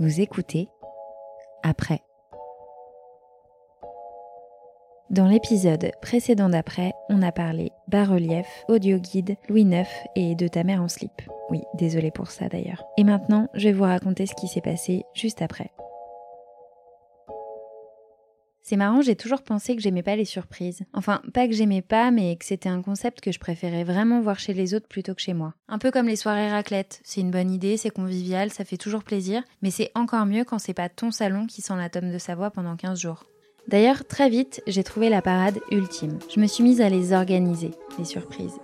Vous écoutez Après. Dans l'épisode précédent d'après, on a parlé bas-relief, audio-guide, Louis IX et de ta mère en slip. Oui, désolé pour ça d'ailleurs. Et maintenant, je vais vous raconter ce qui s'est passé juste après. C'est marrant, j'ai toujours pensé que j'aimais pas les surprises. Enfin, pas que j'aimais pas, mais que c'était un concept que je préférais vraiment voir chez les autres plutôt que chez moi. Un peu comme les soirées raclette. C'est une bonne idée, c'est convivial, ça fait toujours plaisir, mais c'est encore mieux quand c'est pas ton salon qui sent la tome de Savoie pendant 15 jours. D'ailleurs, très vite, j'ai trouvé la parade ultime. Je me suis mise à les organiser, les surprises.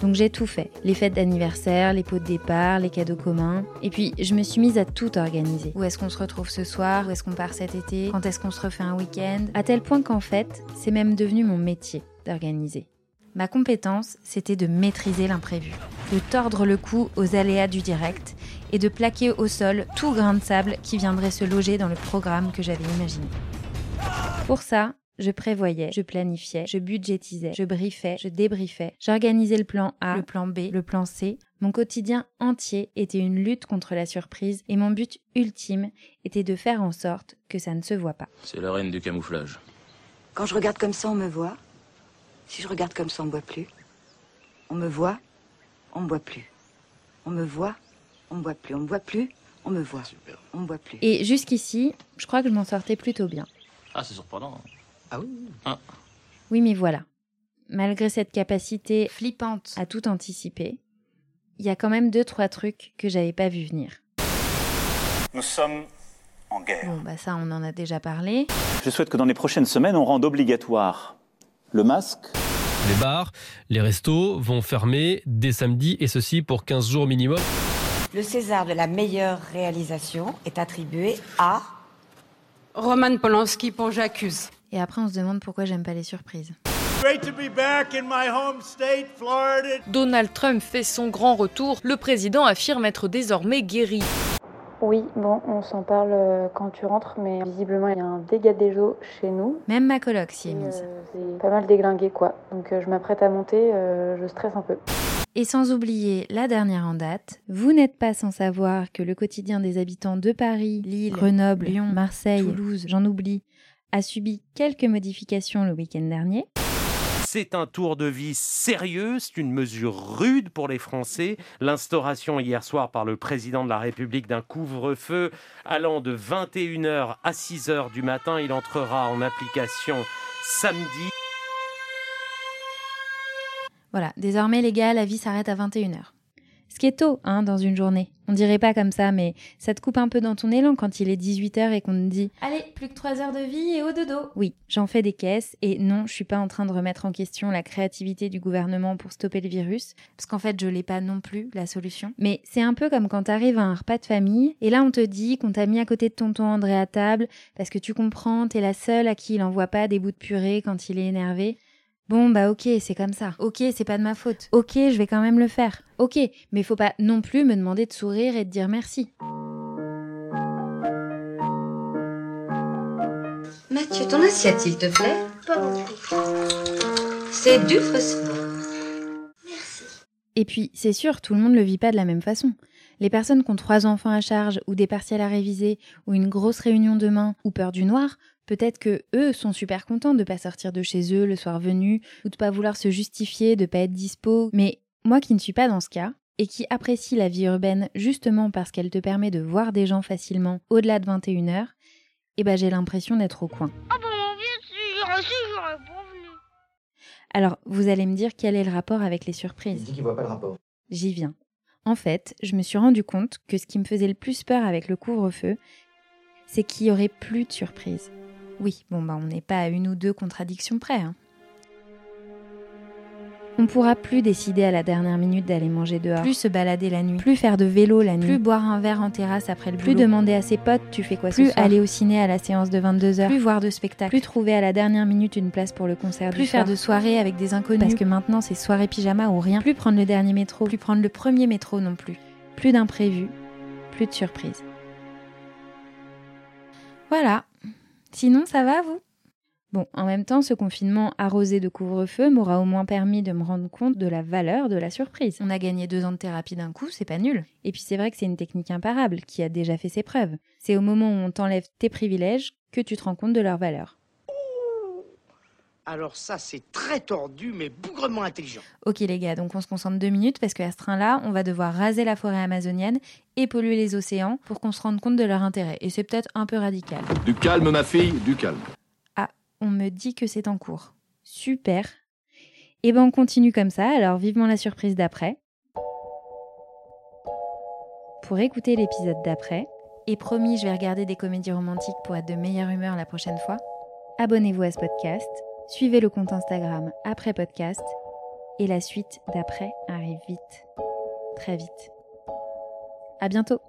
Donc j'ai tout fait. Les fêtes d'anniversaire, les pots de départ, les cadeaux communs. Et puis je me suis mise à tout organiser. Où est-ce qu'on se retrouve ce soir? Où est-ce qu'on part cet été? Quand est-ce qu'on se refait un week-end? À tel point qu'en fait, c'est même devenu mon métier d'organiser. Ma compétence, c'était de maîtriser l'imprévu, de tordre le cou aux aléas du direct et de plaquer au sol tout grain de sable qui viendrait se loger dans le programme que j'avais imaginé. Pour ça, je prévoyais, je planifiais, je budgétisais, je briefais, je débriefais, j'organisais le plan A, le plan B, le plan C. Mon quotidien entier était une lutte contre la surprise et mon but ultime était de faire en sorte que ça ne se voit pas. C'est la reine du camouflage. Quand je regarde comme ça, on me voit. Si je regarde comme ça, on me voit plus. On me voit, on me voit plus. On me voit, on me voit plus. On me voit plus, on me voit. Super. On me voit plus. Et jusqu'ici, je crois que je m'en sortais plutôt bien. Ah, c'est surprenant. Ah oui Oui, mais voilà. Malgré cette capacité flippante à tout anticiper, il y a quand même deux, trois trucs que j'avais pas vu venir. Nous sommes en guerre. Bon, bah ça, on en a déjà parlé. Je souhaite que dans les prochaines semaines, on rende obligatoire le masque, Les bars, les restos vont fermer dès samedi et ceci pour 15 jours minimum. Le César de la meilleure réalisation est attribué à Roman Polanski pour J'accuse. Et après, on se demande pourquoi j'aime pas les surprises. Great to be back in my home state, Florida. Donald Trump fait son grand retour. Le président affirme être désormais guéri. Oui, bon, on s'en parle euh, quand tu rentres, mais visiblement il y a un dégât des eaux chez nous. Même ma coloc s'y est mise. euh, c'est pas mal déglingué quoi. Donc euh, je m'apprête à monter, euh, je stresse un peu. Et sans oublier la dernière en date, vous n'êtes pas sans savoir que le quotidien des habitants de Paris, Lille, Grenoble, Lyon, Marseille, Toulouse, j'en oublie, a subi quelques modifications le week-end dernier. C'est un tour de vie sérieux, c'est une mesure rude pour les Français. L'instauration hier soir par le président de la République d'un couvre-feu allant de 21h à 6h du matin, il entrera en application samedi. Voilà, désormais les gars, la vie s'arrête à 21h. Ce qui est tôt, hein, dans une journée. On dirait pas comme ça, mais ça te coupe un peu dans ton élan quand il est 18h et qu'on te dit Allez, plus que 3 heures de vie et au dodo. Oui, j'en fais des caisses et non, je suis pas en train de remettre en question la créativité du gouvernement pour stopper le virus, parce qu'en fait, je l'ai pas non plus, la solution. Mais c'est un peu comme quand t'arrives à un repas de famille et là on te dit qu'on t'a mis à côté de tonton André à table parce que tu comprends, t'es la seule à qui il envoie pas des bouts de purée quand il est énervé. Bon, bah ok, c'est comme ça. Ok, c'est pas de ma faute. Ok, je vais quand même le faire. Ok, mais faut pas non plus me demander de sourire et de dire merci. Mathieu, ton assiette, s'il te plaît. Pas beaucoup. C'est du phosphore. Et puis, c'est sûr, tout le monde le vit pas de la même façon. Les personnes qui ont trois enfants à charge, ou des partiels à réviser, ou une grosse réunion demain, ou peur du noir, peut-être que eux sont super contents de pas sortir de chez eux le soir venu, ou de pas vouloir se justifier, de pas être dispo. Mais moi qui ne suis pas dans ce cas, et qui apprécie la vie urbaine justement parce qu'elle te permet de voir des gens facilement au-delà de 21h, eh ben j'ai l'impression d'être au coin. Ah bon, bien sûr, si j'aurais. Alors, vous allez me dire quel est le rapport avec les surprises dit qu'il voit pas le rapport. J'y viens. En fait, je me suis rendu compte que ce qui me faisait le plus peur avec le couvre-feu, c'est qu'il y aurait plus de surprises. Oui, bon bah on n'est pas à une ou deux contradictions près. Hein. On pourra plus décider à la dernière minute d'aller manger dehors, plus se balader la nuit, plus faire de vélo la nuit, plus boire un verre en terrasse après le plus demander à ses potes tu fais quoi ce Plus soir, aller au ciné à la séance de 22h, plus voir de spectacles, plus trouver à la dernière minute une place pour le concert, plus faire de soirées avec des inconnus. Parce que maintenant c'est soirée pyjama ou rien, plus prendre le dernier métro, plus prendre le premier métro non plus, plus d'imprévus, plus de surprises. Voilà. Sinon ça va vous? Bon, en même temps, ce confinement arrosé de couvre-feu m'aura au moins permis de me rendre compte de la valeur de la surprise. On a gagné deux ans de thérapie d'un coup, c'est pas nul. Et puis c'est vrai que c'est une technique imparable, qui a déjà fait ses preuves. C'est au moment où on t'enlève tes privilèges que tu te rends compte de leur valeur. Alors ça, c'est très tordu, mais bougrement intelligent. Ok les gars, donc on se concentre deux minutes parce qu'à ce train-là, on va devoir raser la forêt amazonienne et polluer les océans pour qu'on se rende compte de leur intérêt. Et c'est peut-être un peu radical. Du calme, ma fille, du calme. Ah, on me dit que c'est en cours. Super. Et ben on continue comme ça, alors vivement la surprise d'après. Pour écouter l'épisode d'après, et promis, je vais regarder des comédies romantiques pour être de meilleure humeur la prochaine fois, abonnez-vous à ce podcast, suivez le compte Instagram après podcast, et la suite d'après arrive vite. Très vite. À bientôt!